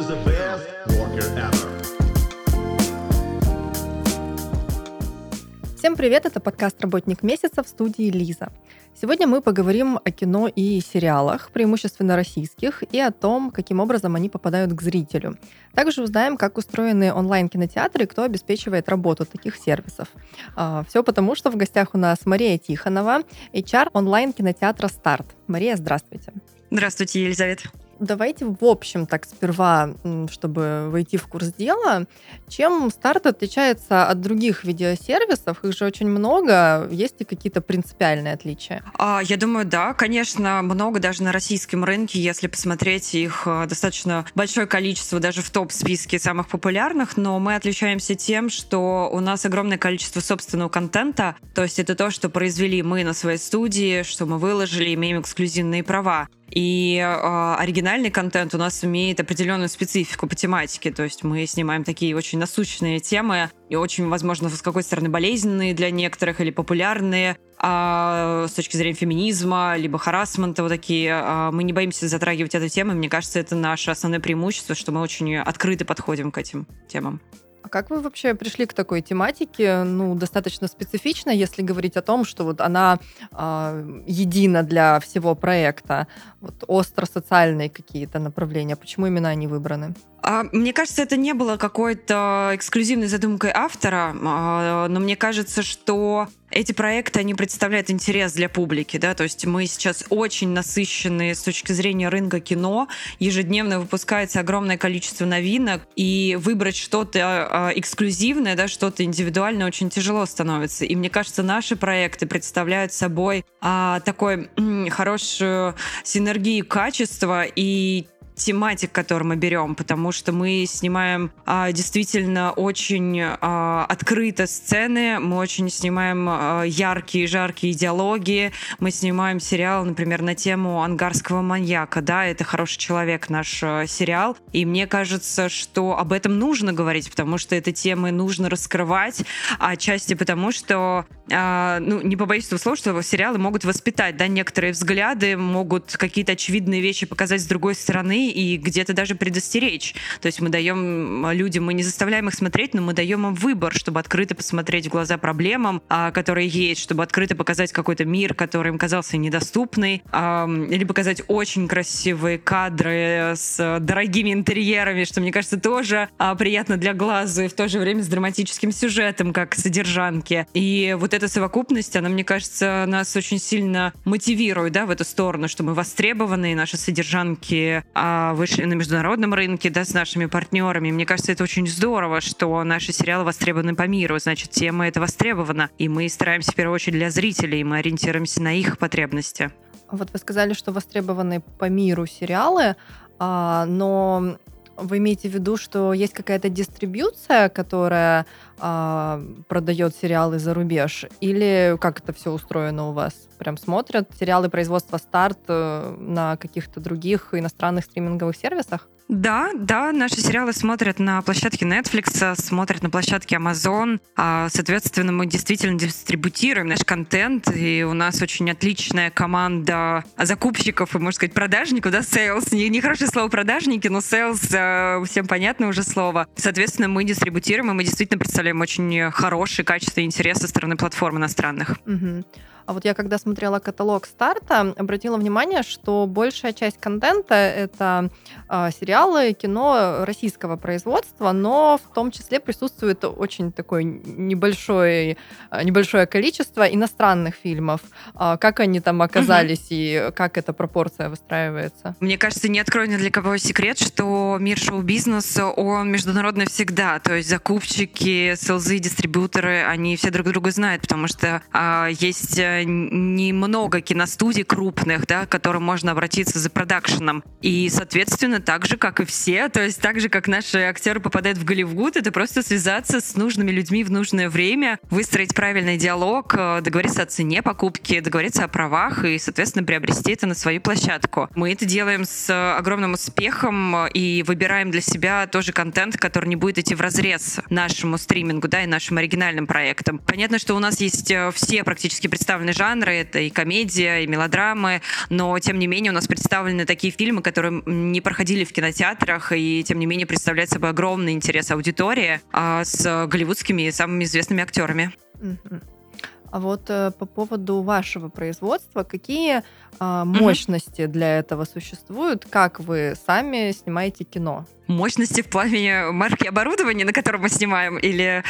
is the best worker ever. Всем привет, это подкаст «Работник месяца» в студии Лиза. Сегодня мы поговорим о кино и сериалах, преимущественно российских, и о том, каким образом они попадают к зрителю. Также узнаем, как устроены онлайн-кинотеатры и кто обеспечивает работу таких сервисов. А, Все потому, что в гостях у нас Мария Тихонова, HR онлайн-кинотеатра «Старт». Мария, здравствуйте. Здравствуйте, Елизавета. Давайте в общем так сперва, чтобы войти в курс дела, чем старт отличается от других видеосервисов? Их же очень много. Есть ли какие-то принципиальные отличия? А, я думаю, да, конечно, много даже на российском рынке, если посмотреть их э, достаточно большое количество даже в топ-списке самых популярных, но мы отличаемся тем, что у нас огромное количество собственного контента, то есть это то, что произвели мы на своей студии, что мы выложили, имеем эксклюзивные права. И э, оригинальный контент у нас имеет определенную специфику по тематике. То есть мы снимаем такие очень насущные темы и очень, возможно, с какой стороны болезненные для некоторых или популярные а, с точки зрения феминизма, либо харасмента вот такие. А, мы не боимся затрагивать эту тему. Мне кажется, это наше основное преимущество, что мы очень открыто подходим к этим темам. А как вы вообще пришли к такой тематике? Ну, достаточно специфично, если говорить о том, что вот она э, едина для всего проекта. Вот остро-социальные какие-то направления. Почему именно они выбраны? А, Мне кажется, это не было какой-то эксклюзивной задумкой автора, а, но мне кажется, что эти проекты, они представляют интерес для публики, да, то есть мы сейчас очень насыщены с точки зрения рынка кино, ежедневно выпускается огромное количество новинок, и выбрать что-то а, эксклюзивное, да, что-то индивидуальное очень тяжело становится. И мне кажется, наши проекты представляют собой а, такой м, хорошую синергию качества и тематик, который мы берем, потому что мы снимаем а, действительно очень а, открыто сцены, мы очень снимаем а, яркие, жаркие диалоги, мы снимаем сериал, например, на тему ангарского маньяка, да, это «Хороший человек» наш а, сериал, и мне кажется, что об этом нужно говорить, потому что эти темы нужно раскрывать, отчасти потому, что, ну, не побоюсь этого слова, что сериалы могут воспитать, да, некоторые взгляды, могут какие-то очевидные вещи показать с другой стороны, и где-то даже предостеречь. То есть мы даем людям, мы не заставляем их смотреть, но мы даем им выбор, чтобы открыто посмотреть в глаза проблемам, а, которые есть, чтобы открыто показать какой-то мир, который им казался недоступный, а, или показать очень красивые кадры с дорогими интерьерами, что, мне кажется, тоже а, приятно для глаза и в то же время с драматическим сюжетом, как содержанки. И вот эта совокупность, она, мне кажется, нас очень сильно мотивирует да, в эту сторону, что мы востребованы, наши содержанки а, вышли на международном рынке, да, с нашими партнерами. Мне кажется, это очень здорово, что наши сериалы востребованы по миру, значит, тема это востребована, и мы стараемся в первую очередь для зрителей, мы ориентируемся на их потребности. Вот вы сказали, что востребованы по миру сериалы, а, но вы имеете в виду, что есть какая-то дистрибьюция, которая а, продает сериалы за рубеж? Или как это все устроено у вас? Прям смотрят сериалы производства старт э, на каких-то других иностранных стриминговых сервисах? Да, да, наши сериалы смотрят на площадке Netflix, смотрят на площадке Amazon. А, Соответственно, мы действительно дистрибутируем наш контент, и у нас очень отличная команда закупщиков и, можно сказать, продажников, да, sales. Не- Нехорошее слово продажники, но sales э, всем понятно уже слово. Соответственно, мы дистрибутируем, и мы действительно представляем очень хороший, качественный интерес со стороны платформ иностранных. Мгм. А вот я когда смотрела каталог старта, обратила внимание, что большая часть контента это а, сериалы, кино российского производства, но в том числе присутствует очень такое небольшое, а, небольшое количество иностранных фильмов. А, как они там оказались и как эта пропорция выстраивается? Мне кажется, не открою ни для кого секрет, что мир шоу-бизнеса, он международный всегда. То есть закупщики, селзы, дистрибьюторы, они все друг друга знают, потому что а, есть э, немного киностудий крупных, да, к которым можно обратиться за продакшеном. И, соответственно, так же, как и все, то есть так же, как наши актеры попадают в Голливуд, это просто связаться с нужными людьми в нужное время, выстроить правильный диалог, э, договориться о цене покупки, договориться о правах и, соответственно, приобрести это на свою площадку. Мы это делаем с огромным успехом э, и выбираем для себя тоже контент, который не будет идти в разрез нашему стримингу, да, и нашим оригинальным проектам. Понятно, что у нас есть э, все практически представленные разные жанры, это и комедия, и мелодрамы, но тем не менее у нас представлены такие фильмы, которые не проходили в кинотеатрах, и тем не менее представляют собой огромный интерес аудитории а, с голливудскими самыми известными актерами. А вот э, по поводу вашего производства, какие э, мощности mm-hmm. для этого существуют? Как вы сами снимаете кино? Мощности в плане марки оборудования, на котором мы снимаем, или...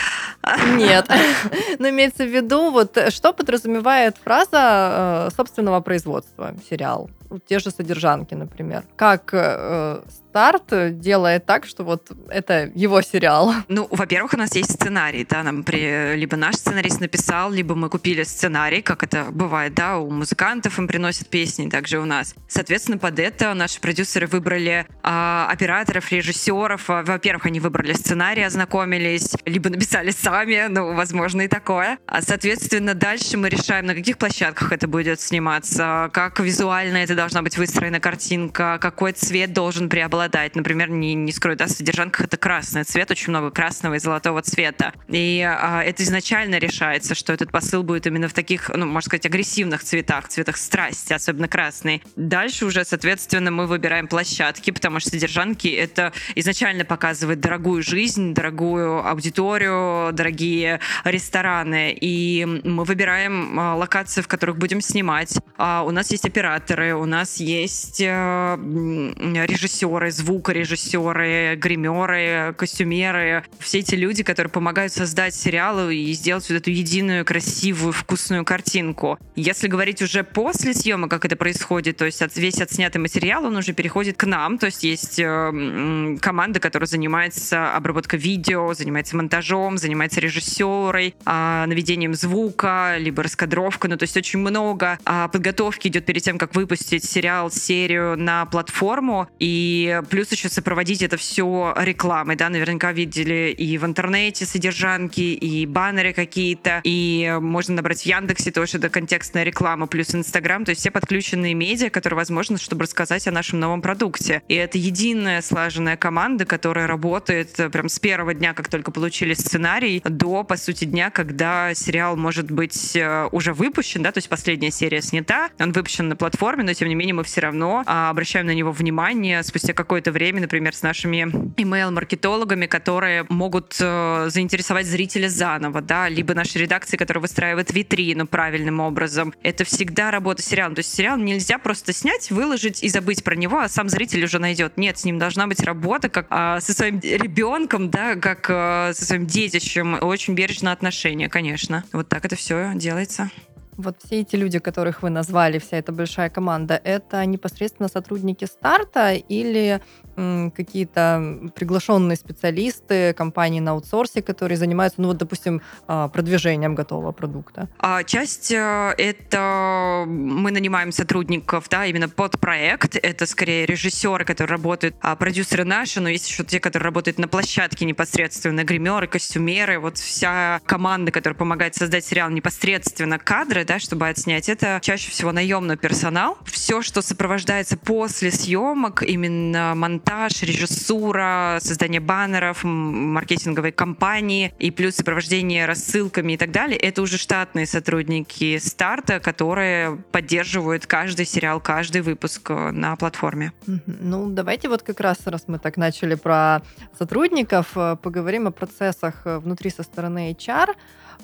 Нет. Но имеется в виду, вот что подразумевает фраза э, собственного производства сериал? Те же содержанки, например. Как э, старт делает так, что вот это его сериал? Ну, во-первых, у нас есть сценарий, да, нам при... либо наш сценарист написал, либо мы купили сценарий, как это бывает, да, у музыкантов им приносят песни, также у нас. Соответственно, под это наши продюсеры выбрали а, операторов, режиссеров. Во-первых, они выбрали сценарий, ознакомились, либо написали сами, ну, возможно, и такое. А, соответственно, дальше мы решаем, на каких площадках это будет сниматься, как визуально это должна быть выстроена картинка, какой цвет должен преобладать преобладает. Например, не, не скрою, да, в содержанках это красный цвет, очень много красного и золотого цвета. И а, это изначально решается, что этот посыл будет именно в таких, ну, можно сказать, агрессивных цветах, цветах страсти, особенно красный. Дальше уже, соответственно, мы выбираем площадки, потому что содержанки это изначально показывает дорогую жизнь, дорогую аудиторию, дорогие рестораны. И мы выбираем а, локации, в которых будем снимать. А, у нас есть операторы, у нас есть а, режиссеры, звукорежиссеры, гримеры, костюмеры, все эти люди, которые помогают создать сериалы и сделать вот эту единую, красивую, вкусную картинку. Если говорить уже после съемок, как это происходит, то есть весь отснятый материал, он уже переходит к нам, то есть есть э, команда, которая занимается обработкой видео, занимается монтажом, занимается режиссерой, э, наведением звука, либо раскадровка, ну то есть очень много э, подготовки идет перед тем, как выпустить сериал, серию на платформу, и плюс еще сопроводить это все рекламой, да, наверняка видели и в интернете содержанки, и баннеры какие-то, и можно набрать в Яндексе тоже это контекстная реклама, плюс Инстаграм, то есть все подключенные медиа, которые возможны, чтобы рассказать о нашем новом продукте. И это единая слаженная команда, которая работает э, прям с первого дня, как только получили сценарий, до, по сути, дня, когда сериал может быть э, уже выпущен, да, то есть последняя серия снята, он выпущен на платформе, но тем не менее мы все равно а, обращаем на него внимание спустя какое-то время, например, с нашими email-маркетологами, которые могут э, заинтересовать зрителя заново, да, либо наши редакции, которые выстраивают витрину правильным образом. Это всегда работа сериала. То есть сериал нельзя просто снять, выложить и забыть про него, а сам зритель уже найдет. Нет, с ним должна быть работа как а, со своим ребенком, да, как а, со своим детищем. Очень бережное отношение, конечно. Вот так это все делается. Вот все эти люди, которых вы назвали, вся эта большая команда, это непосредственно сотрудники старта или какие-то приглашенные специалисты компании на аутсорсе, которые занимаются, ну вот, допустим, а, продвижением готового продукта? А часть э, это мы нанимаем сотрудников, да, именно под проект. Это скорее режиссеры, которые работают, а продюсеры наши, но есть еще те, которые работают на площадке непосредственно, гримеры, костюмеры, вот вся команда, которая помогает создать сериал непосредственно кадры, да, чтобы отснять, это чаще всего наемный персонал. Все, что сопровождается после съемок, именно монтаж монтаж, режиссура, создание баннеров, маркетинговой кампании и плюс сопровождение рассылками и так далее, это уже штатные сотрудники старта, которые поддерживают каждый сериал, каждый выпуск э, на платформе. Ну, давайте вот как раз, раз мы так начали про сотрудников, э, поговорим о процессах э, внутри со стороны HR.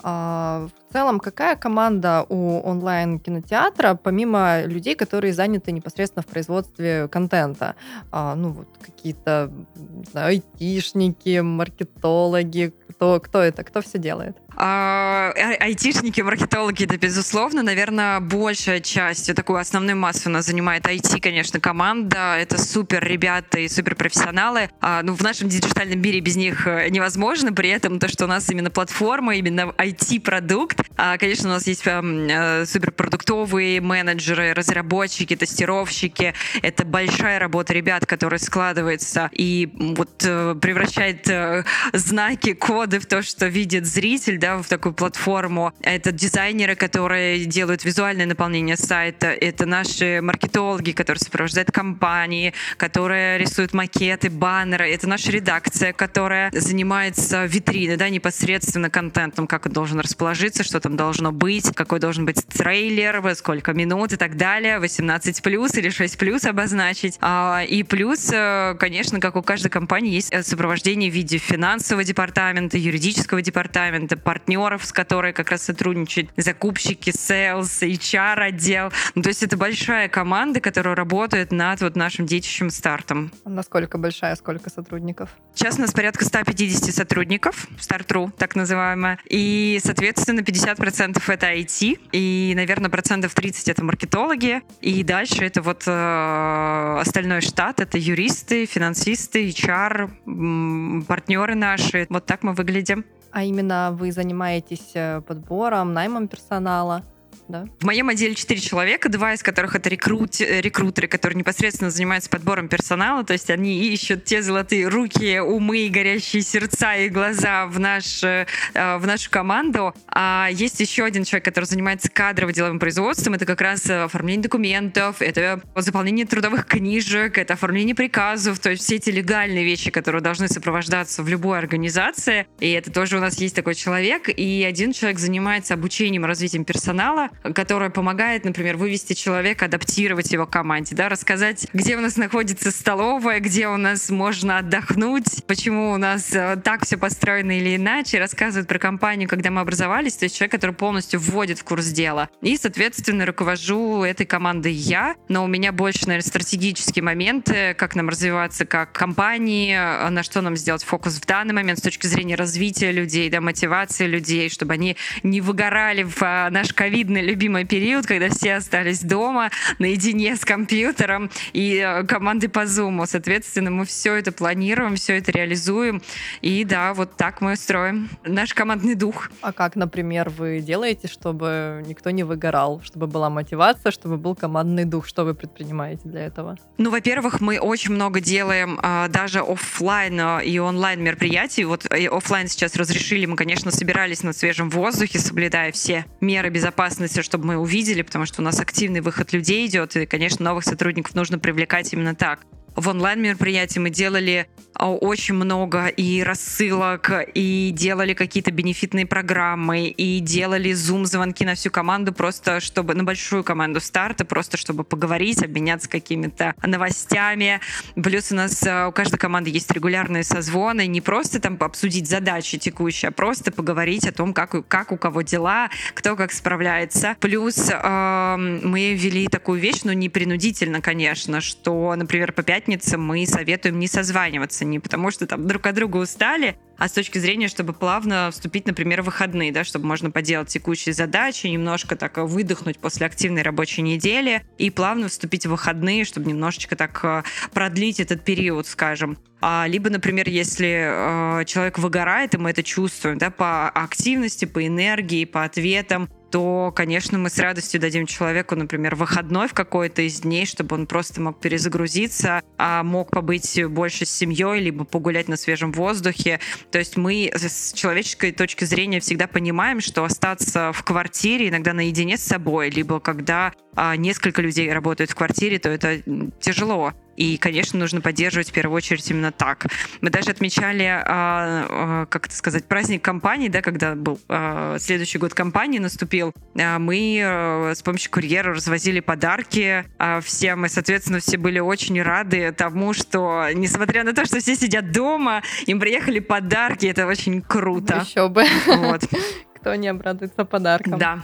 А, в целом, какая команда у онлайн-кинотеатра, помимо людей, которые заняты непосредственно в производстве контента? А, ну, какие-то, не знаю, айтишники, маркетологи, кто, кто это, кто все делает? А, айтишники, маркетологи, это безусловно, наверное, большая часть, такую основную массу у нас занимает IT, конечно, команда. Это супер ребята и супер профессионалы. А, ну, в нашем диджитальном мире без них э, невозможно. При этом то, что у нас именно платформа, именно IT-продукт. А, конечно, у нас есть э, суперпродуктовые менеджеры, разработчики, тестировщики. Это большая работа ребят, которые складывают складывается и вот э, превращает э, знаки, коды в то, что видит зритель, да, в такую платформу. Это дизайнеры, которые делают визуальное наполнение сайта, это наши маркетологи, которые сопровождают компании, которые рисуют макеты, баннеры, это наша редакция, которая занимается витриной, да, непосредственно контентом, как он должен расположиться, что там должно быть, какой должен быть трейлер, во сколько минут и так далее, 18 плюс или 6 плюс обозначить. А, и плюс, э, конечно, как у каждой компании, есть э, сопровождение в виде финансового департамента, юридического департамента, партнеров, с которой как раз сотрудничают закупщики, sales, HR отдел. Ну, то есть это большая команда, которая работает над вот нашим детищем стартом. Насколько большая, сколько сотрудников? Сейчас у нас порядка 150 сотрудников, стартру, так называемая. И, соответственно, 50% это IT, и, наверное, процентов 30 это маркетологи. И дальше это вот э, остальной штат, это юристы, финансисты, HR, партнеры наши. Вот так мы выглядим. А именно вы занимаетесь э, подбором, наймом персонала? Да? В моем отделе 4 человека, два из которых это рекрут, рекрутеры, которые непосредственно занимаются подбором персонала, то есть они ищут те золотые руки, умы, горящие сердца и глаза в, наш, э, в нашу команду. А есть еще один человек, который занимается кадрово-деловым производством, это как раз оформление документов, это заполнение трудовых книжек, это оформление приказов, то есть все эти легальные вещи, которые должны сопровождаться в любой организации. И это тоже у нас есть такой человек. И один человек занимается обучением и развитием персонала, которая помогает, например, вывести человека, адаптировать его к команде, да, рассказать, где у нас находится столовая, где у нас можно отдохнуть, почему у нас э, так все построено или иначе, рассказывает про компанию, когда мы образовались, то есть человек, который полностью вводит в курс дела. И, соответственно, руковожу этой командой я, но у меня больше, наверное, стратегические моменты, как нам развиваться как компании, э, на что нам сделать фокус в данный момент с точки зрения развития людей, да, мотивации людей, чтобы они не выгорали в э, наш ковидный любимый период, когда все остались дома наедине с компьютером и э, командой по Zoom. Соответственно, мы все это планируем, все это реализуем. И да, вот так мы строим наш командный дух. А как, например, вы делаете, чтобы никто не выгорал, чтобы была мотивация, чтобы был командный дух? Что вы предпринимаете для этого? Ну, во-первых, мы очень много делаем а, даже офлайн а, и онлайн мероприятий. Вот офлайн сейчас разрешили, мы, конечно, собирались на свежем воздухе, соблюдая все меры безопасности все, чтобы мы увидели, потому что у нас активный выход людей идет, и, конечно, новых сотрудников нужно привлекать именно так в онлайн-мероприятии мы делали а, очень много и рассылок, и делали какие-то бенефитные программы, и делали зум-звонки на всю команду, просто чтобы, на большую команду старта, просто чтобы поговорить, обменяться какими-то новостями. Плюс у нас а, у каждой команды есть регулярные созвоны, не просто там обсудить задачи текущие, а просто поговорить о том, как, как у кого дела, кто как справляется. Плюс э, мы ввели такую вещь, но не принудительно, конечно, что, например, по пятницам пятнице мы советуем не созваниваться, не потому что там друг от друга устали, а с точки зрения, чтобы плавно вступить, например, в выходные, да, чтобы можно поделать текущие задачи, немножко так выдохнуть после активной рабочей недели и плавно вступить в выходные, чтобы немножечко так э, продлить этот период, скажем. А, либо, например, если э, человек выгорает, и мы это чувствуем, да, по активности, по энергии, по ответам, то, конечно, мы с радостью дадим человеку, например, выходной в какой-то из дней, чтобы он просто мог перезагрузиться, а мог побыть больше с семьей, либо погулять на свежем воздухе. То есть мы с человеческой точки зрения всегда понимаем, что остаться в квартире иногда наедине с собой, либо когда а, несколько людей работают в квартире, то это тяжело. И, конечно, нужно поддерживать в первую очередь именно так. Мы даже отмечали, а, а, как это сказать, праздник компании, да, когда был а, следующий год компании наступил. Мы с помощью курьера развозили подарки всем, и, соответственно, все были очень рады тому, что, несмотря на то, что все сидят дома, им приехали подарки, это очень круто. Еще бы. Вот. Кто не обрадуется подаркам. Да.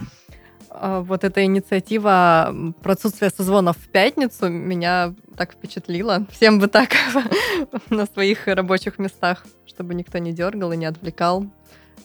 А, вот эта инициатива про отсутствие созвонов в пятницу меня так впечатлила. Всем бы так на своих рабочих местах, чтобы никто не дергал и не отвлекал.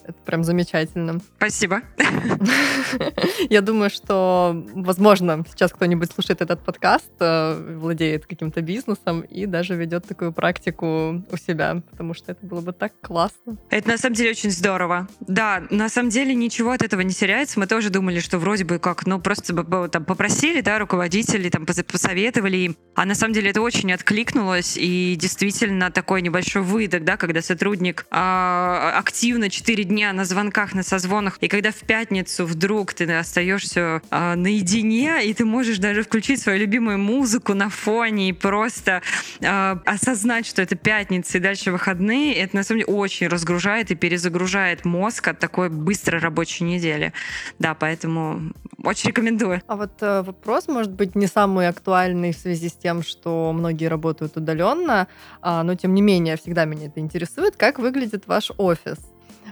Это прям замечательно. Спасибо. Я думаю, что, возможно, сейчас кто-нибудь слушает этот подкаст, э, владеет каким-то бизнесом и даже ведет такую практику у себя, потому что это было бы так классно. Это на самом деле очень здорово. Да, на самом деле ничего от этого не теряется. Мы тоже думали, что вроде бы как, ну просто там попросили, да, руководители, там посоветовали им, а на самом деле это очень откликнулось и действительно такой небольшой выдох, да, когда сотрудник а, активно 4 дня на звонках, на созвонах, и когда в пятницу вдруг ты остаешься а, наедине, и ты можешь даже включить свою любимую музыку на фоне и просто а, осознать, что это пятница и дальше выходные, это на самом деле очень разгружает и перезагружает мозг от такой быстрой рабочей недели. Да, поэтому очень рекомендую. А вот э, вопрос, может быть, не самый актуальный в связи с тем, что многие работают удаленно, а, но тем не менее всегда меня это интересует. Как выглядит ваш офис?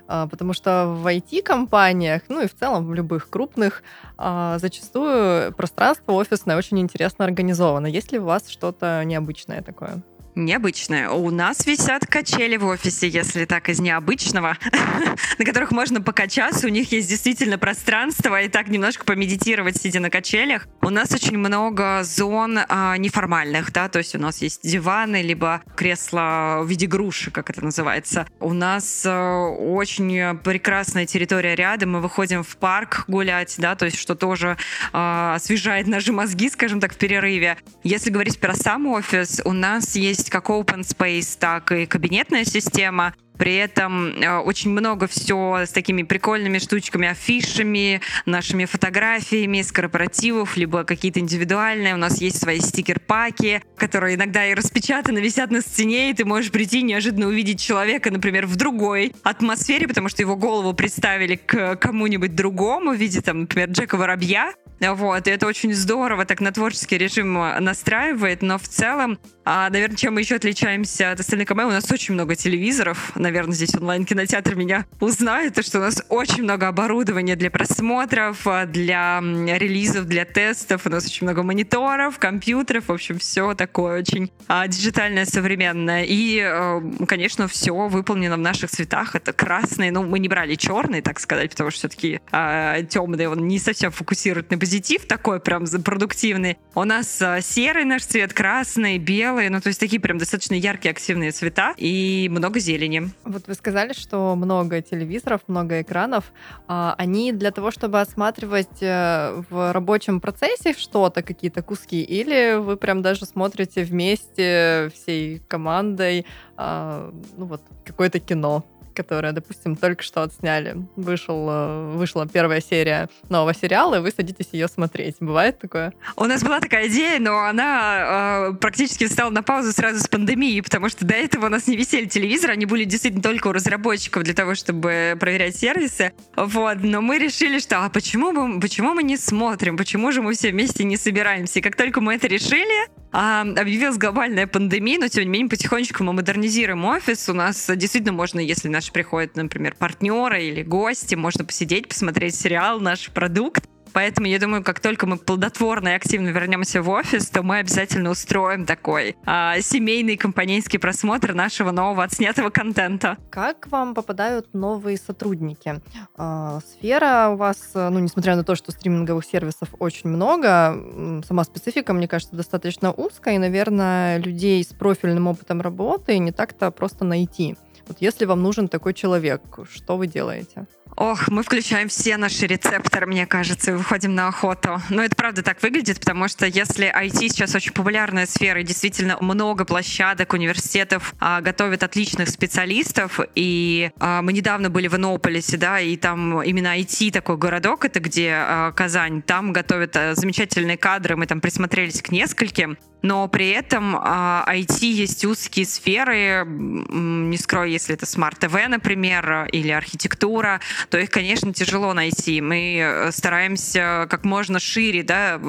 А, потому что в IT-компаниях, ну и в целом в любых крупных, а, зачастую пространство офисное очень интересно организовано. Есть ли у вас что-то необычное такое? Необычное. У нас висят качели в офисе, если так из необычного, на которых можно покачаться. У них есть действительно пространство и так немножко помедитировать, сидя на качелях. У нас очень много зон а, неформальных, да, то есть у нас есть диваны, либо кресла в виде груши, как это называется. У нас а, очень прекрасная территория рядом, мы выходим в парк гулять, да, то есть что тоже а, освежает наши мозги, скажем так, в перерыве. Если говорить про сам офис, у нас есть есть как open space, так и кабинетная система. При этом э, очень много все с такими прикольными штучками, афишами, нашими фотографиями с корпоративов, либо какие-то индивидуальные. У нас есть свои стикер-паки, которые иногда и распечатаны, висят на стене, и ты можешь прийти неожиданно увидеть человека, например, в другой атмосфере, потому что его голову представили к кому-нибудь другому в виде, там, например, Джека Воробья. Вот, и это очень здорово, так на творческий режим настраивает, но в целом, а, наверное, чем мы еще отличаемся от остальных команд, у нас очень много телевизоров, наверное, здесь онлайн-кинотеатр меня узнает, то, что у нас очень много оборудования для просмотров, для релизов, для тестов, у нас очень много мониторов, компьютеров, в общем, все такое очень а, диджитальное, современное. И, а, конечно, все выполнено в наших цветах. Это красный, ну, мы не брали черный, так сказать, потому что все-таки а, темный, он не совсем фокусирует на позитив, такой прям продуктивный. У нас а, серый наш цвет, красный, белый, ну, то есть такие прям достаточно яркие, активные цвета и много зелени. Вот вы сказали, что много телевизоров, много экранов. А, они для того, чтобы осматривать э, в рабочем процессе что-то, какие-то куски, или вы прям даже смотрите вместе всей командой, а, ну вот, какое-то кино? Которое, допустим, только что отсняли. Вышел, э, вышла первая серия нового сериала, и вы садитесь ее смотреть. Бывает такое? У нас была такая идея, но она э, практически стала на паузу сразу с пандемией, потому что до этого у нас не висели телевизоры, они были действительно только у разработчиков для того, чтобы проверять сервисы. Вот, но мы решили, что а почему, бы, почему мы не смотрим, почему же мы все вместе не собираемся? И как только мы это решили, а, объявилась глобальная пандемия, но тем не менее потихонечку мы модернизируем офис. У нас действительно можно, если наши приходят, например, партнеры или гости, можно посидеть, посмотреть сериал, наш продукт. Поэтому я думаю, как только мы плодотворно и активно вернемся в офис, то мы обязательно устроим такой а, семейный компанейский просмотр нашего нового отснятого контента. Как вам попадают новые сотрудники? А, сфера у вас, ну, несмотря на то, что стриминговых сервисов очень много, сама специфика, мне кажется, достаточно узкая, и, наверное, людей с профильным опытом работы не так-то просто найти. Вот если вам нужен такой человек, что вы делаете? Ох, мы включаем все наши рецепторы, мне кажется, и выходим на охоту. Но это правда так выглядит, потому что если IT сейчас очень популярная сфера, и действительно много площадок, университетов а, готовят отличных специалистов, и а, мы недавно были в Иннополисе, да, и там именно IT такой городок, это где а, Казань, там готовят а, замечательные кадры, мы там присмотрелись к нескольким, но при этом а, IT есть узкие сферы, не скрою, если это смарт-ТВ, например, или архитектура, то их, конечно, тяжело найти. Мы э, стараемся как можно шире, да,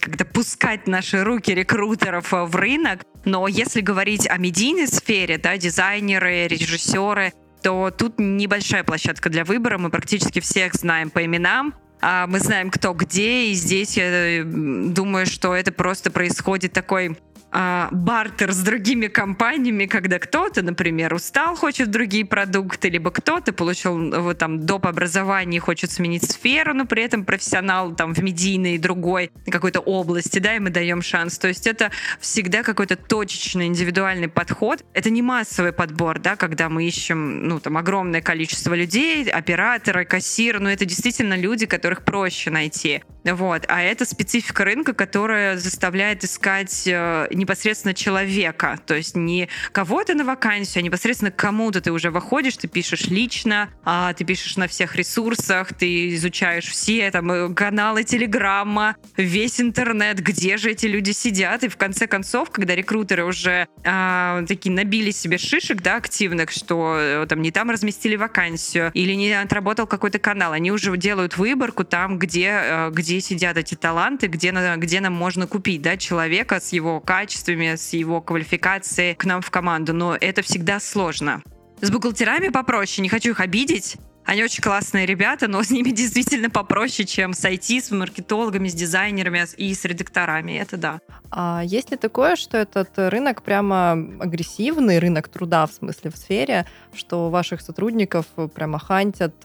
когда пускать наши руки рекрутеров э, в рынок, но если говорить о медийной сфере, да, дизайнеры, режиссеры, то тут небольшая площадка для выбора, мы практически всех знаем по именам, а мы знаем, кто где, и здесь я думаю, что это просто происходит такой а, бартер с другими компаниями, когда кто-то, например, устал, хочет другие продукты, либо кто-то получил вот, там доп. образование и хочет сменить сферу, но при этом профессионал там в медийной другой какой-то области, да, и мы даем шанс. То есть это всегда какой-то точечный, индивидуальный подход. Это не массовый подбор, да, когда мы ищем, ну, там, огромное количество людей, операторы, кассир, но это действительно люди, которых проще найти. Вот. А это специфика рынка, которая заставляет искать э, непосредственно человека. То есть не кого-то на вакансию, а непосредственно кому-то ты уже выходишь, ты пишешь лично, а, ты пишешь на всех ресурсах, ты изучаешь все там э, каналы Телеграма, весь интернет, где же эти люди сидят. И в конце концов, когда рекрутеры уже а, такие набили себе шишек, да, активных, что э, там не там разместили вакансию или не отработал какой-то канал, они уже делают выборку там, где, где где сидят эти таланты, где, где нам можно купить да, человека с его качествами, с его квалификацией к нам в команду. Но это всегда сложно. С бухгалтерами попроще, не хочу их обидеть. Они очень классные ребята, но с ними действительно попроще, чем с IT, с маркетологами, с дизайнерами и с редакторами. Это да. А есть ли такое, что этот рынок прямо агрессивный, рынок труда, в смысле, в сфере, что ваших сотрудников прямо хантят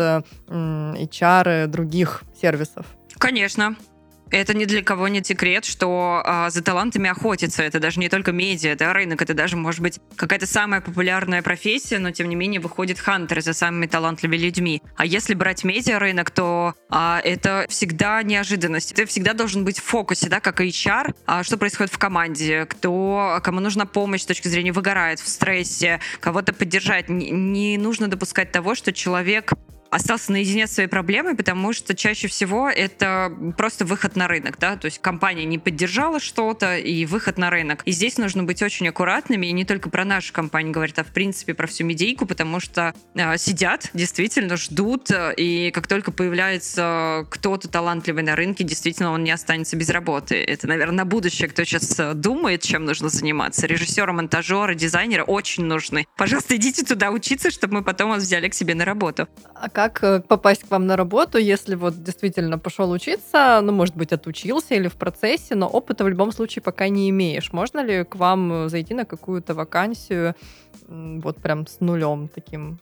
HR других сервисов? Конечно. Это ни для кого не секрет, что а, за талантами охотятся. Это даже не только медиа, да, рынок, это даже, может быть, какая-то самая популярная профессия, но тем не менее выходит хантеры за самыми талантливыми людьми. А если брать медиа рынок, то а, это всегда неожиданность. Ты всегда должен быть в фокусе, да, как HR, а, что происходит в команде, кто, кому нужна помощь с точки зрения выгорает, в стрессе, кого-то поддержать. Не, не нужно допускать того, что человек остался наедине с своей проблемой, потому что чаще всего это просто выход на рынок, да, то есть компания не поддержала что-то и выход на рынок. И здесь нужно быть очень аккуратными, и не только про нашу компанию говорит, а в принципе про всю медийку, потому что э, сидят, действительно ждут, и как только появляется кто-то талантливый на рынке, действительно он не останется без работы. Это, наверное, на будущее, кто сейчас думает, чем нужно заниматься. Режиссеры, монтажеры, дизайнеры очень нужны. Пожалуйста, идите туда учиться, чтобы мы потом вас взяли к себе на работу. А как э, попасть к вам на работу, если вот действительно пошел учиться, ну, может быть, отучился или в процессе, но опыта в любом случае пока не имеешь. Можно ли к вам зайти на какую-то вакансию вот прям с нулем таким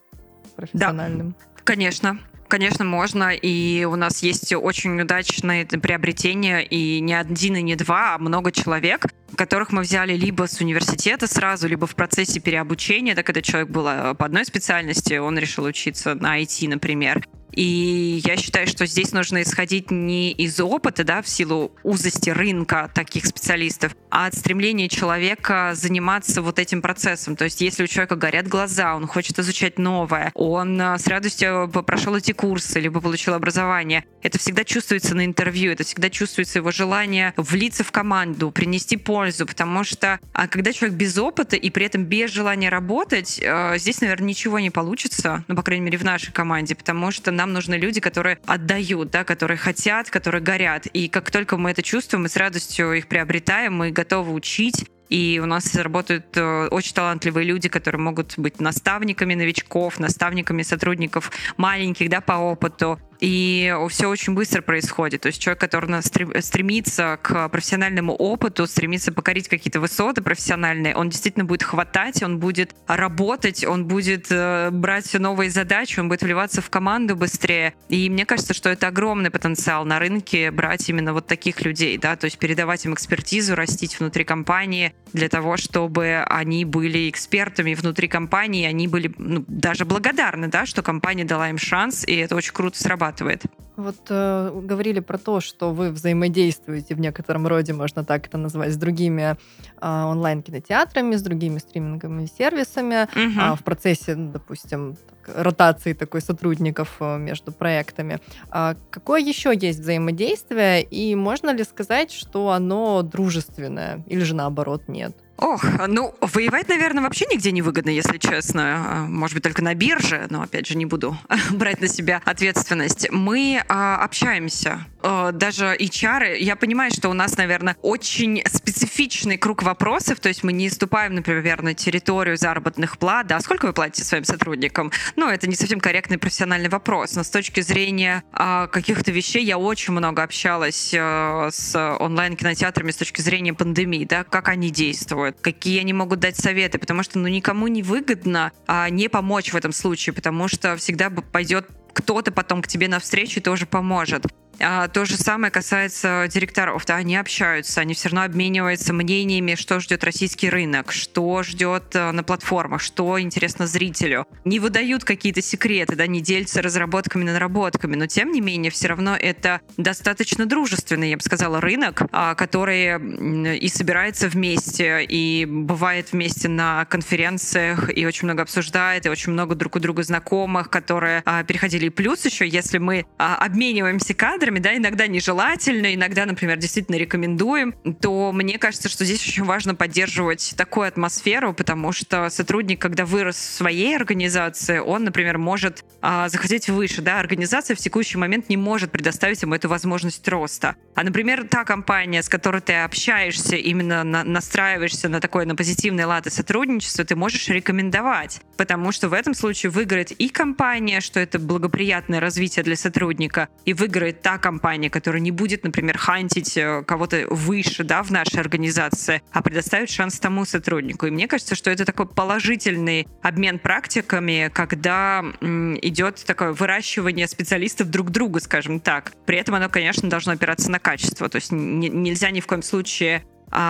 профессиональным? Да, конечно. Конечно, можно, и у нас есть очень удачное приобретение, и не один, и не два, а много человек, которых мы взяли либо с университета сразу, либо в процессе переобучения, так когда человек был э, по одной специальности, он решил учиться на IT, например, и я считаю, что здесь нужно исходить не из опыта, да, в силу узости рынка таких специалистов, а от стремления человека заниматься вот этим процессом. То есть если у человека горят глаза, он хочет изучать новое, он э, с радостью прошел эти курсы, либо получил образование, это всегда чувствуется на интервью, это всегда чувствуется его желание влиться в команду, принести пользу, потому что а когда человек без опыта и при этом без желания работать, э, здесь, наверное, ничего не получится, ну, по крайней мере, в нашей команде, потому что нам нужны люди, которые отдают, да, которые хотят, которые горят. И как только мы это чувствуем, мы с радостью их приобретаем, мы готовы учить, и у нас работают э, очень талантливые люди, которые могут быть наставниками новичков, наставниками сотрудников маленьких, да, по опыту. И все очень быстро происходит. То есть человек, который стремится к профессиональному опыту, стремится покорить какие-то высоты профессиональные, он действительно будет хватать, он будет работать, он будет э, брать новые задачи, он будет вливаться в команду быстрее. И мне кажется, что это огромный потенциал на рынке брать именно вот таких людей, да, то есть передавать им экспертизу, растить внутри компании для того, чтобы они были экспертами внутри компании, они были ну, даже благодарны, да, что компания дала им шанс, и это очень круто срабатывает срабатывает. Вот э, говорили про то, что вы взаимодействуете в некотором роде, можно так это назвать, с другими э, онлайн-кинотеатрами, с другими стриминговыми сервисами угу. э, в процессе, допустим, так, ротации такой сотрудников э, между проектами. А какое еще есть взаимодействие, и можно ли сказать, что оно дружественное, или же наоборот нет? Ох, ну, воевать, наверное, вообще нигде не выгодно, если честно. А, может быть, только на бирже, но, опять же, не буду брать на себя ответственность. Мы а, общаемся. А, даже HR, я понимаю, что у нас, наверное, очень специфичный круг вопросов, то есть мы не ступаем, например, на территорию заработных плат, да, сколько вы платите своим сотрудникам? Ну, это не совсем корректный профессиональный вопрос, но с точки зрения а, каких-то вещей я очень много общалась а, с онлайн-кинотеатрами с точки зрения пандемии, да, как они действуют делают, какие они могут дать советы, потому что ну никому не выгодно а, не помочь в этом случае, потому что всегда пойдет кто-то потом к тебе навстречу и тоже поможет. А, то же самое касается директоров. Да, они общаются, они все равно обмениваются мнениями, что ждет российский рынок, что ждет э, на платформах, что интересно зрителю. Не выдают какие-то секреты, да, не делятся разработками, наработками, но тем не менее все равно это достаточно дружественный, я бы сказала, рынок, а, который и собирается вместе, и бывает вместе на конференциях, и очень много обсуждает, и очень много друг у друга знакомых, которые а, переходили. И плюс еще, если мы обмениваемся кадрами, кадрами, да, иногда нежелательно, иногда, например, действительно рекомендуем, то мне кажется, что здесь очень важно поддерживать такую атмосферу, потому что сотрудник, когда вырос в своей организации, он, например, может а, захотеть выше, да, организация в текущий момент не может предоставить ему эту возможность роста. А, например, та компания, с которой ты общаешься, именно на, настраиваешься на такое, на позитивный лад и сотрудничество, ты можешь рекомендовать, потому что в этом случае выиграет и компания, что это благоприятное развитие для сотрудника, и выиграет та компания, которая не будет, например, хантить э, кого-то выше да, в нашей организации, а предоставит шанс тому сотруднику. И мне кажется, что это такой положительный обмен практиками, когда идет такое выращивание специалистов друг друга, скажем так. При этом оно, конечно, должно опираться на качество. То есть нельзя ни в коем случае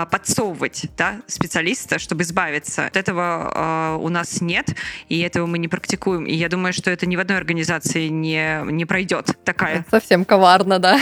подсовывать да, специалиста, чтобы избавиться. От этого а, у нас нет, и этого мы не практикуем. И я думаю, что это ни в одной организации не, не пройдет такая. Это совсем коварно, да.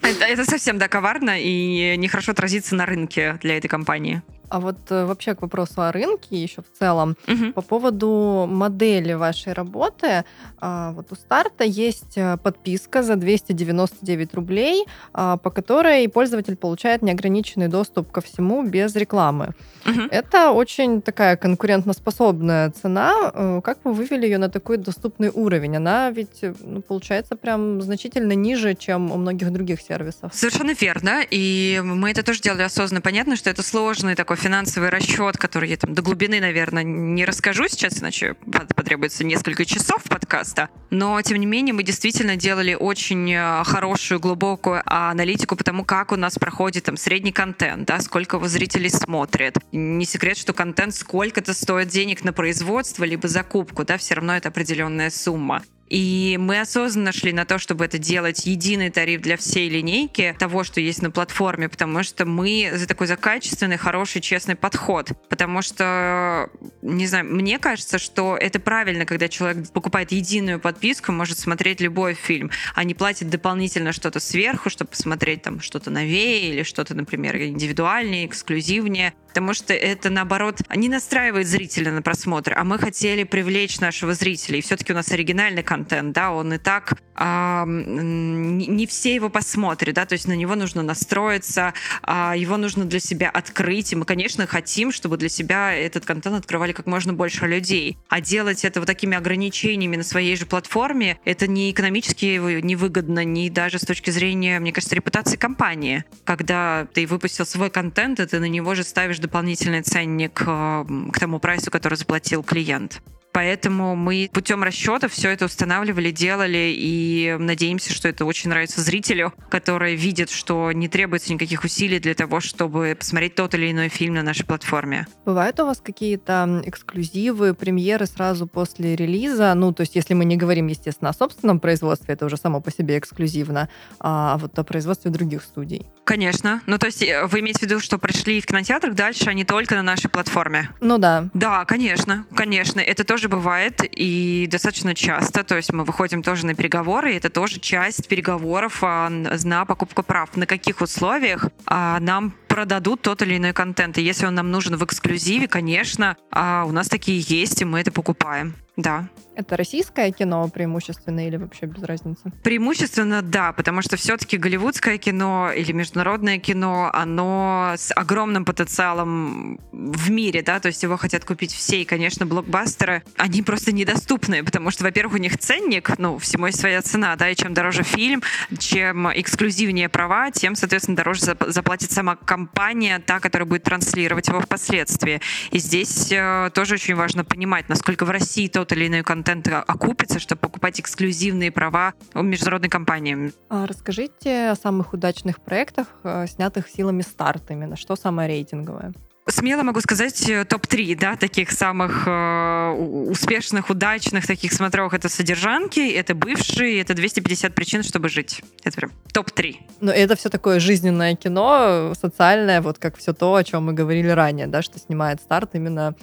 Это, это совсем, да, коварно и нехорошо отразится на рынке для этой компании. А вот э, вообще к вопросу о рынке еще в целом, угу. по поводу модели вашей работы, а, вот у старта есть э, подписка за 299 рублей, а, по которой пользователь получает неограниченный доступ ко всему без рекламы. Угу. Это очень такая конкурентоспособная цена. Э, как вы вывели ее на такой доступный уровень? Она ведь ну, получается прям значительно ниже, чем у многих других сервисов. Совершенно верно. И мы это тоже делали осознанно. Понятно, что это сложный такой финансовый расчет, который я там до глубины, наверное, не расскажу сейчас, иначе потребуется несколько часов подкаста. Но, тем не менее, мы действительно делали очень э, хорошую, глубокую аналитику по тому, как у нас проходит там средний контент, да, сколько его зрителей смотрят. Не секрет, что контент сколько-то стоит денег на производство либо закупку, да, все равно это определенная сумма. И мы осознанно шли на то, чтобы это делать единый тариф для всей линейки того, что есть на платформе, потому что мы за такой за качественный, хороший, честный подход. Потому что, не знаю, мне кажется, что это правильно, когда человек покупает единую подписку, может смотреть любой фильм, а не платит дополнительно что-то сверху, чтобы посмотреть там что-то новее или что-то, например, индивидуальнее, эксклюзивнее потому что это, наоборот, не настраивает зрителя на просмотр, а мы хотели привлечь нашего зрителя. И все-таки у нас оригинальный контент, да, он и так а, не все его посмотрят, да, то есть на него нужно настроиться, а, его нужно для себя открыть, и мы, конечно, хотим, чтобы для себя этот контент открывали как можно больше людей. А делать это вот такими ограничениями на своей же платформе, это не экономически невыгодно, ни даже с точки зрения, мне кажется, репутации компании. Когда ты выпустил свой контент, и ты на него же ставишь дополнительный ценник э, к тому прайсу, который заплатил клиент. Поэтому мы путем расчета все это устанавливали, делали и надеемся, что это очень нравится зрителю, который видит, что не требуется никаких усилий для того, чтобы посмотреть тот или иной фильм на нашей платформе. Бывают у вас какие-то эксклюзивы, премьеры сразу после релиза? Ну, то есть, если мы не говорим, естественно, о собственном производстве, это уже само по себе эксклюзивно, а вот о производстве других студий. Конечно. Ну, то есть, э, вы имеете в виду, что пришли в кинотеатр дальше, а не только на нашей платформе? Ну да. Да, конечно, конечно. Это тоже тоже бывает и достаточно часто. То есть мы выходим тоже на переговоры, и это тоже часть переговоров а, на покупку прав. На каких условиях а, нам продадут тот или иной контент. И если он нам нужен в эксклюзиве, конечно, а, у нас такие есть, и мы это покупаем. Да. Это российское кино преимущественно или вообще без разницы? Преимущественно да, потому что все-таки голливудское кино или международное кино, оно с огромным потенциалом в мире, да, то есть его хотят купить все, и, конечно, блокбастеры, они просто недоступны, потому что, во-первых, у них ценник, ну, всему есть своя цена, да, и чем дороже фильм, чем эксклюзивнее права, тем, соответственно, дороже заплатит сама компания, та, которая будет транслировать его впоследствии. И здесь э, тоже очень важно понимать, насколько в России тот или иной контент окупится, чтобы покупать эксклюзивные права международной компании. А расскажите о самых удачных проектах, э, снятых силами старт именно. Что самое рейтинговое? Смело могу сказать э, топ-3, да, таких самых э, успешных, удачных таких смотровых. Это «Содержанки», это «Бывшие», это «250 причин, чтобы жить». Это прям топ-3. Но это все такое жизненное кино, социальное, вот как все то, о чем мы говорили ранее, да, что снимает старт именно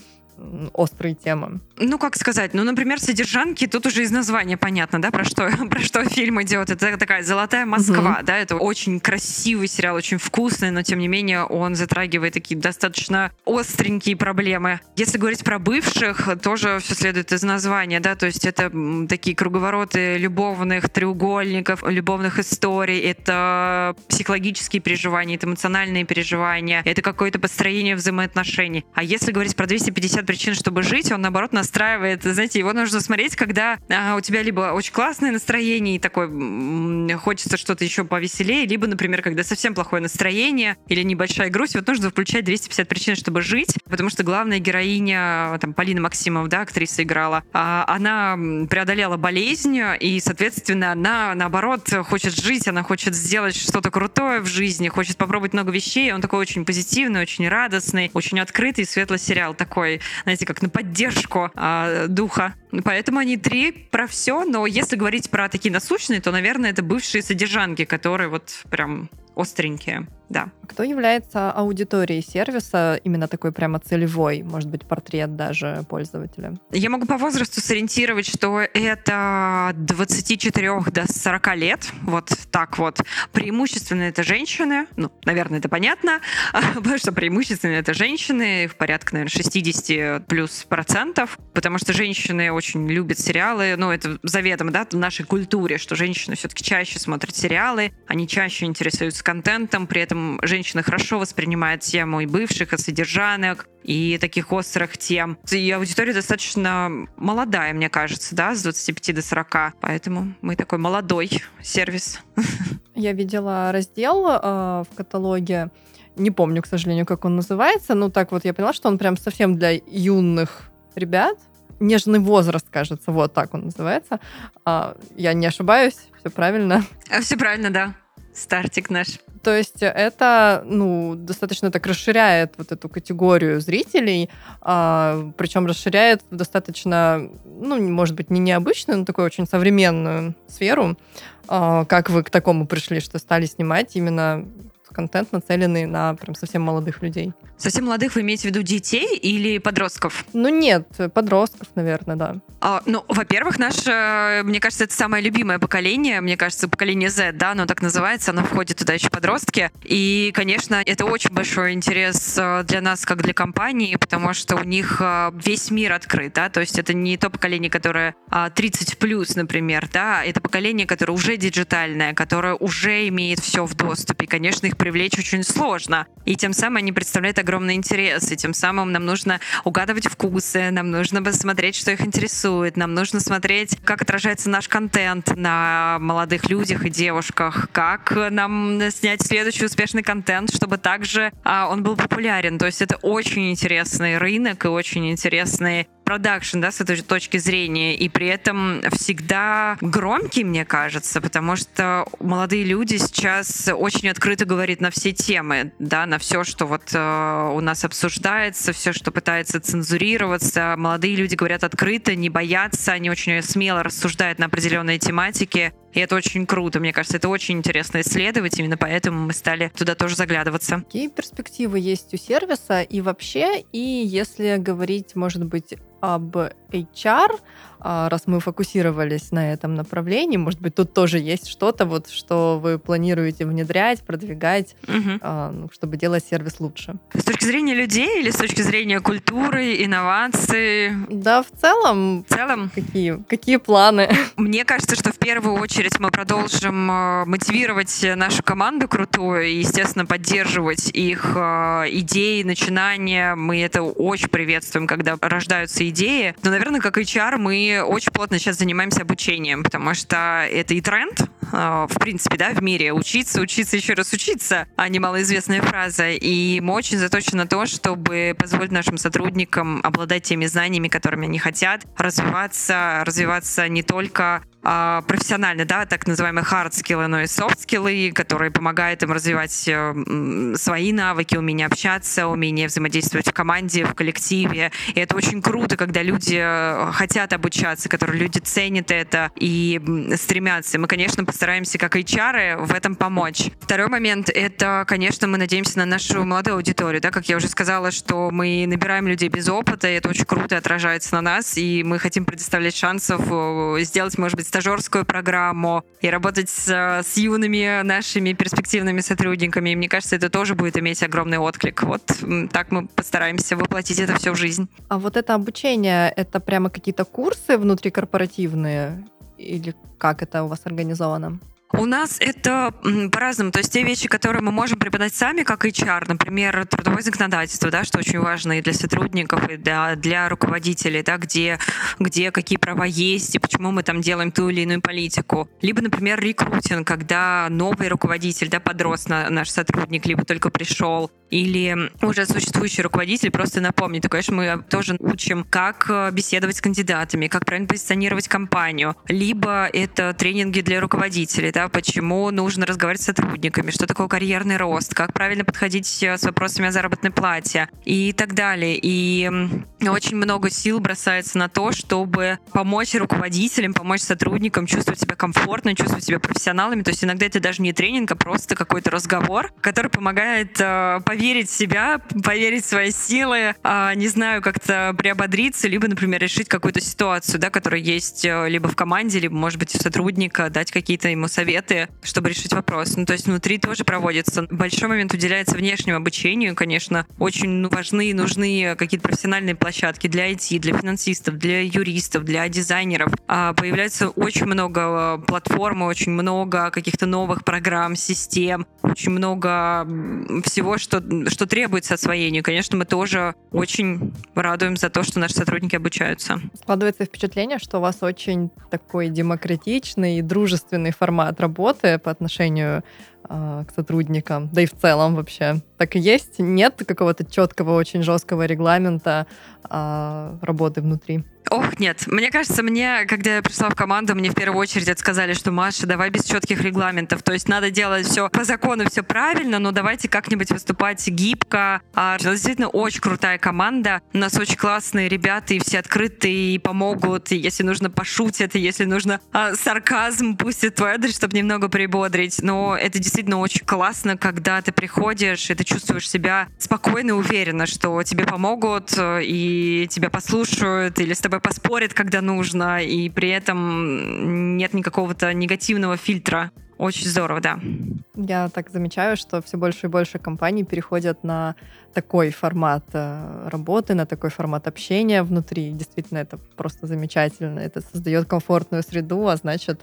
острые темы. Ну, как сказать, ну, например, содержанки, тут уже из названия понятно, да, про что, про что фильм идет. Это такая золотая Москва, угу. да, это очень красивый сериал, очень вкусный, но тем не менее он затрагивает такие достаточно остренькие проблемы. Если говорить про бывших, тоже все следует из названия, да, то есть это такие круговороты любовных треугольников, любовных историй, это психологические переживания, это эмоциональные переживания, это какое-то построение взаимоотношений. А если говорить про 250 причин, чтобы жить, он, наоборот, настраивает. Знаете, его нужно смотреть, когда а, у тебя либо очень классное настроение и такое хочется что-то еще повеселее, либо, например, когда совсем плохое настроение или небольшая грусть, вот нужно включать 250 причин, чтобы жить, потому что главная героиня, там, Полина Максимова, да, актриса играла, а, она преодолела болезнь, и, соответственно, она, наоборот, хочет жить, она хочет сделать что-то крутое в жизни, хочет попробовать много вещей, он такой очень позитивный, очень радостный, очень открытый, светлый сериал такой знаете, как на поддержку э, духа. Поэтому они три про все, но если говорить про такие насущные, то, наверное, это бывшие содержанки, которые вот прям остренькие да. Кто является аудиторией сервиса, именно такой прямо целевой, может быть, портрет даже пользователя? Я могу по возрасту сориентировать, что это 24 до 40 лет, вот так вот. Преимущественно это женщины, ну, наверное, это понятно, потому что преимущественно это женщины, в порядке, наверное, 60 плюс процентов, потому что женщины очень любят сериалы, ну, это заведомо, да, в нашей культуре, что женщины все-таки чаще смотрят сериалы, они чаще интересуются контентом, при этом этом женщина хорошо воспринимает тему и бывших, и содержанок, и таких острых тем. И аудитория достаточно молодая, мне кажется, да, с 25 до 40. Поэтому мы такой молодой сервис. Я видела раздел э, в каталоге, не помню, к сожалению, как он называется, но так вот я поняла, что он прям совсем для юных ребят, нежный возраст, кажется, вот так он называется. А, я не ошибаюсь, все правильно. А, все правильно, да. Стартик наш. То есть это, ну, достаточно так расширяет вот эту категорию зрителей, а, причем расширяет достаточно, ну, может быть, не необычную, но такую очень современную сферу. А, как вы к такому пришли, что стали снимать именно контент, нацеленный на прям совсем молодых людей. Совсем молодых вы имеете в виду детей или подростков? Ну нет, подростков, наверное, да. А, ну, во-первых, наше, мне кажется, это самое любимое поколение, мне кажется, поколение Z, да, оно так называется, оно входит туда еще подростки. И, конечно, это очень большой интерес э, для нас, как для компании, потому что у них э, весь мир открыт, да, то есть это не то поколение, которое 30 а, плюс, например, да, это поколение, которое уже диджитальное, которое уже имеет все в доступе. Конечно, их привлечь очень сложно. И тем самым они представляют огромный интерес. И тем самым нам нужно угадывать вкусы, нам нужно посмотреть, что их интересует, нам нужно смотреть, как отражается наш контент на молодых людях и девушках, как нам снять следующий успешный контент, чтобы также а, он был популярен. То есть это очень интересный рынок и очень интересный продакшн, да, с этой точки зрения, и при этом всегда громкий, мне кажется, потому что молодые люди сейчас очень открыто говорят на все темы, да, на все, что вот э, у нас обсуждается, все, что пытается цензурироваться. Молодые люди говорят открыто, не боятся, они очень смело рассуждают на определенные тематики, и это очень круто, мне кажется, это очень интересно исследовать, именно поэтому мы стали туда тоже заглядываться. Какие перспективы есть у сервиса? И вообще, и если говорить, может быть, об HR, раз мы фокусировались на этом направлении, может быть, тут тоже есть что-то, вот, что вы планируете внедрять, продвигать, а, ну, чтобы делать сервис лучше. С точки зрения людей или с точки зрения культуры, инноваций? Да, в целом, В целом, какие, какие планы? Мне кажется, что в первую очередь мы продолжим э, мотивировать нашу команду крутую и, естественно, поддерживать их э, идеи, начинания. Мы это очень приветствуем, когда рождаются идеи. Но, наверное, как HR мы очень плотно сейчас занимаемся обучением, потому что это и тренд, э, в принципе, да, в мире. Учиться, учиться, еще раз учиться, а не малоизвестная фраза. И мы очень заточены на то, чтобы позволить нашим сотрудникам обладать теми знаниями, которыми они хотят, развиваться, развиваться не только а, профессионально, да, так называемые hard skills, но и soft skills, которые помогают им развивать э, свои навыки, умение общаться, умение взаимодействовать в команде, в коллективе. И это очень круто, когда люди э, хотят обучаться, которые люди ценят это и стремятся. И мы, конечно, постараемся, как HR, в этом помочь. Второй момент — это, конечно, мы надеемся на нашу молодую аудиторию. Да, как я уже сказала, что мы набираем людей без опыта, и это очень круто отражается на нас, и мы хотим предоставлять шансов э, сделать, может быть, стажерскую программу и работать с, с юными нашими перспективными сотрудниками. И мне кажется, это тоже будет иметь огромный отклик. Вот так мы постараемся воплотить это все в жизнь. А вот это обучение, это прямо какие-то курсы внутрикорпоративные? Или как это у вас организовано? У нас это по-разному. То есть те вещи, которые мы можем преподать сами, как HR, например, трудовое законодательство, да, что очень важно и для сотрудников, и для, для руководителей, да, где, где какие права есть и почему мы там делаем ту или иную политику. Либо, например, рекрутинг, когда новый руководитель, да, подрос на, наш сотрудник, либо только пришел, или уже существующий руководитель просто напомнит. То, конечно, мы тоже учим, как э, беседовать с кандидатами, как правильно позиционировать компанию. Либо это тренинги для руководителей, да, почему нужно разговаривать с сотрудниками, что такое карьерный рост, как правильно подходить э, с вопросами о заработной плате и так далее. И очень много сил бросается на то, чтобы помочь руководителям, помочь сотрудникам чувствовать себя комфортно, чувствовать себя профессионалами. То есть иногда это даже не тренинг, а просто какой-то разговор, который помогает э, поверить в себя, поверить в свои силы, э, не знаю, как-то приободриться, либо, например, решить какую-то ситуацию, да, которая есть э, либо в команде, либо, может быть, у сотрудника, дать какие-то ему советы, чтобы решить вопрос. Ну, то есть внутри тоже проводится. Большой момент уделяется внешнему обучению, конечно, очень ну, важны и нужны какие-то профессиональные площадки для IT, для финансистов, для юристов, для дизайнеров. А, Появляется очень много э, платформ, очень много каких-то новых программ, систем, очень много всего, что, что требуется освоению. Конечно, мы тоже очень радуем за то, что наши сотрудники обучаются. Складывается впечатление, что у вас очень такой демократичный и дружественный формат работы по отношению а, к сотрудникам, да и в целом вообще. Так и есть? Нет какого-то четкого, очень жесткого регламента а, работы внутри? Ох, нет. Мне кажется, мне, когда я пришла в команду, мне в первую очередь это сказали, что Маша, давай без четких регламентов. То есть надо делать все по закону, все правильно, но давайте как-нибудь выступать гибко. А, действительно очень крутая команда. У нас очень классные ребята, и все открытые, и помогут. И если нужно, пошутят, и если нужно а, сарказм, пустят твой адрес, чтобы немного прибодрить. Но это действительно очень классно, когда ты приходишь, и ты чувствуешь себя спокойно и уверенно, что тебе помогут, э, и тебя послушают, или с тобой поспорят, когда нужно, и при этом нет никакого-то негативного фильтра. Очень здорово, да. Я так замечаю, что все больше и больше компаний переходят на такой формат э, работы, на такой формат общения внутри. Действительно, это просто замечательно. Это создает комфортную среду, а значит,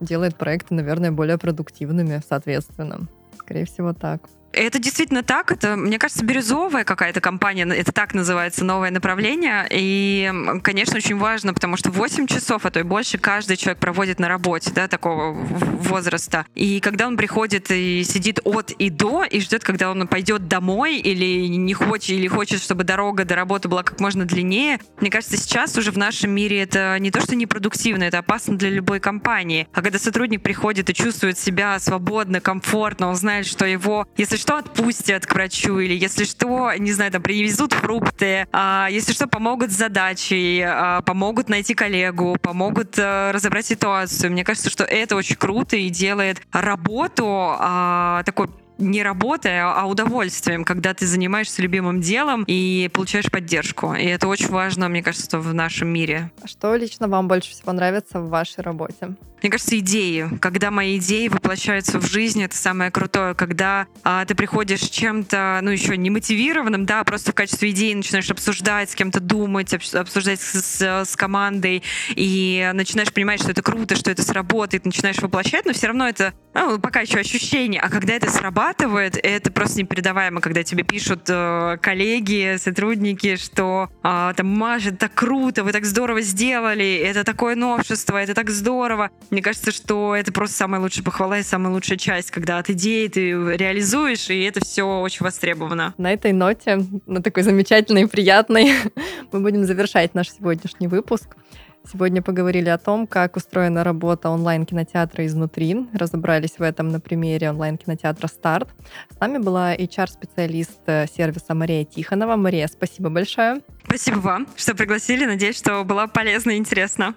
делает проекты, наверное, более продуктивными, соответственно. Скорее всего, так. Это действительно так. Это, мне кажется, бирюзовая какая-то компания. Это так называется новое направление. И, конечно, очень важно, потому что 8 часов, а то и больше, каждый человек проводит на работе, да, такого возраста. И когда он приходит и сидит от и до, и ждет, когда он пойдет домой, или не хочет, или хочет, чтобы дорога до работы была как можно длиннее, мне кажется, сейчас уже в нашем мире это не то, что непродуктивно, это опасно для любой компании. А когда сотрудник приходит и чувствует себя свободно, комфортно, он знает, что его, если что, отпустят к врачу, или если что, не знаю, там, привезут фрукты, а, если что, помогут с задачей, а, помогут найти коллегу, помогут а, разобрать ситуацию. Мне кажется, что это очень круто и делает работу а, такой не работой, а удовольствием, когда ты занимаешься любимым делом и получаешь поддержку. И это очень важно, мне кажется, в нашем мире. Что лично вам больше всего нравится в вашей работе? Мне кажется, идеи. Когда мои идеи воплощаются в жизнь, это самое крутое. Когда а, ты приходишь чем-то, ну, еще не мотивированным, да, а просто в качестве идеи начинаешь обсуждать, с кем-то думать, обсуждать с, с, командой, и начинаешь понимать, что это круто, что это сработает, начинаешь воплощать, но все равно это ну, пока еще ощущение. А когда это срабатывает, это просто непередаваемо, когда тебе пишут э, коллеги, сотрудники, что э, там, Маша, так круто, вы так здорово сделали, это такое новшество, это так здорово. Мне кажется, что это просто самая лучшая похвала и самая лучшая часть, когда от идеи ты реализуешь, и это все очень востребовано. На этой ноте, на такой замечательной и приятной, мы будем завершать наш сегодняшний выпуск. Сегодня поговорили о том, как устроена работа онлайн-кинотеатра изнутри. Разобрались в этом на примере онлайн-кинотеатра «Старт». С нами была HR-специалист э, сервиса Мария Тихонова. Мария, спасибо большое. Спасибо вам, что пригласили. Надеюсь, что было полезно и интересно.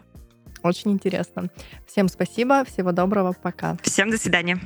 Очень интересно. Всем спасибо, всего доброго, пока. Всем до свидания.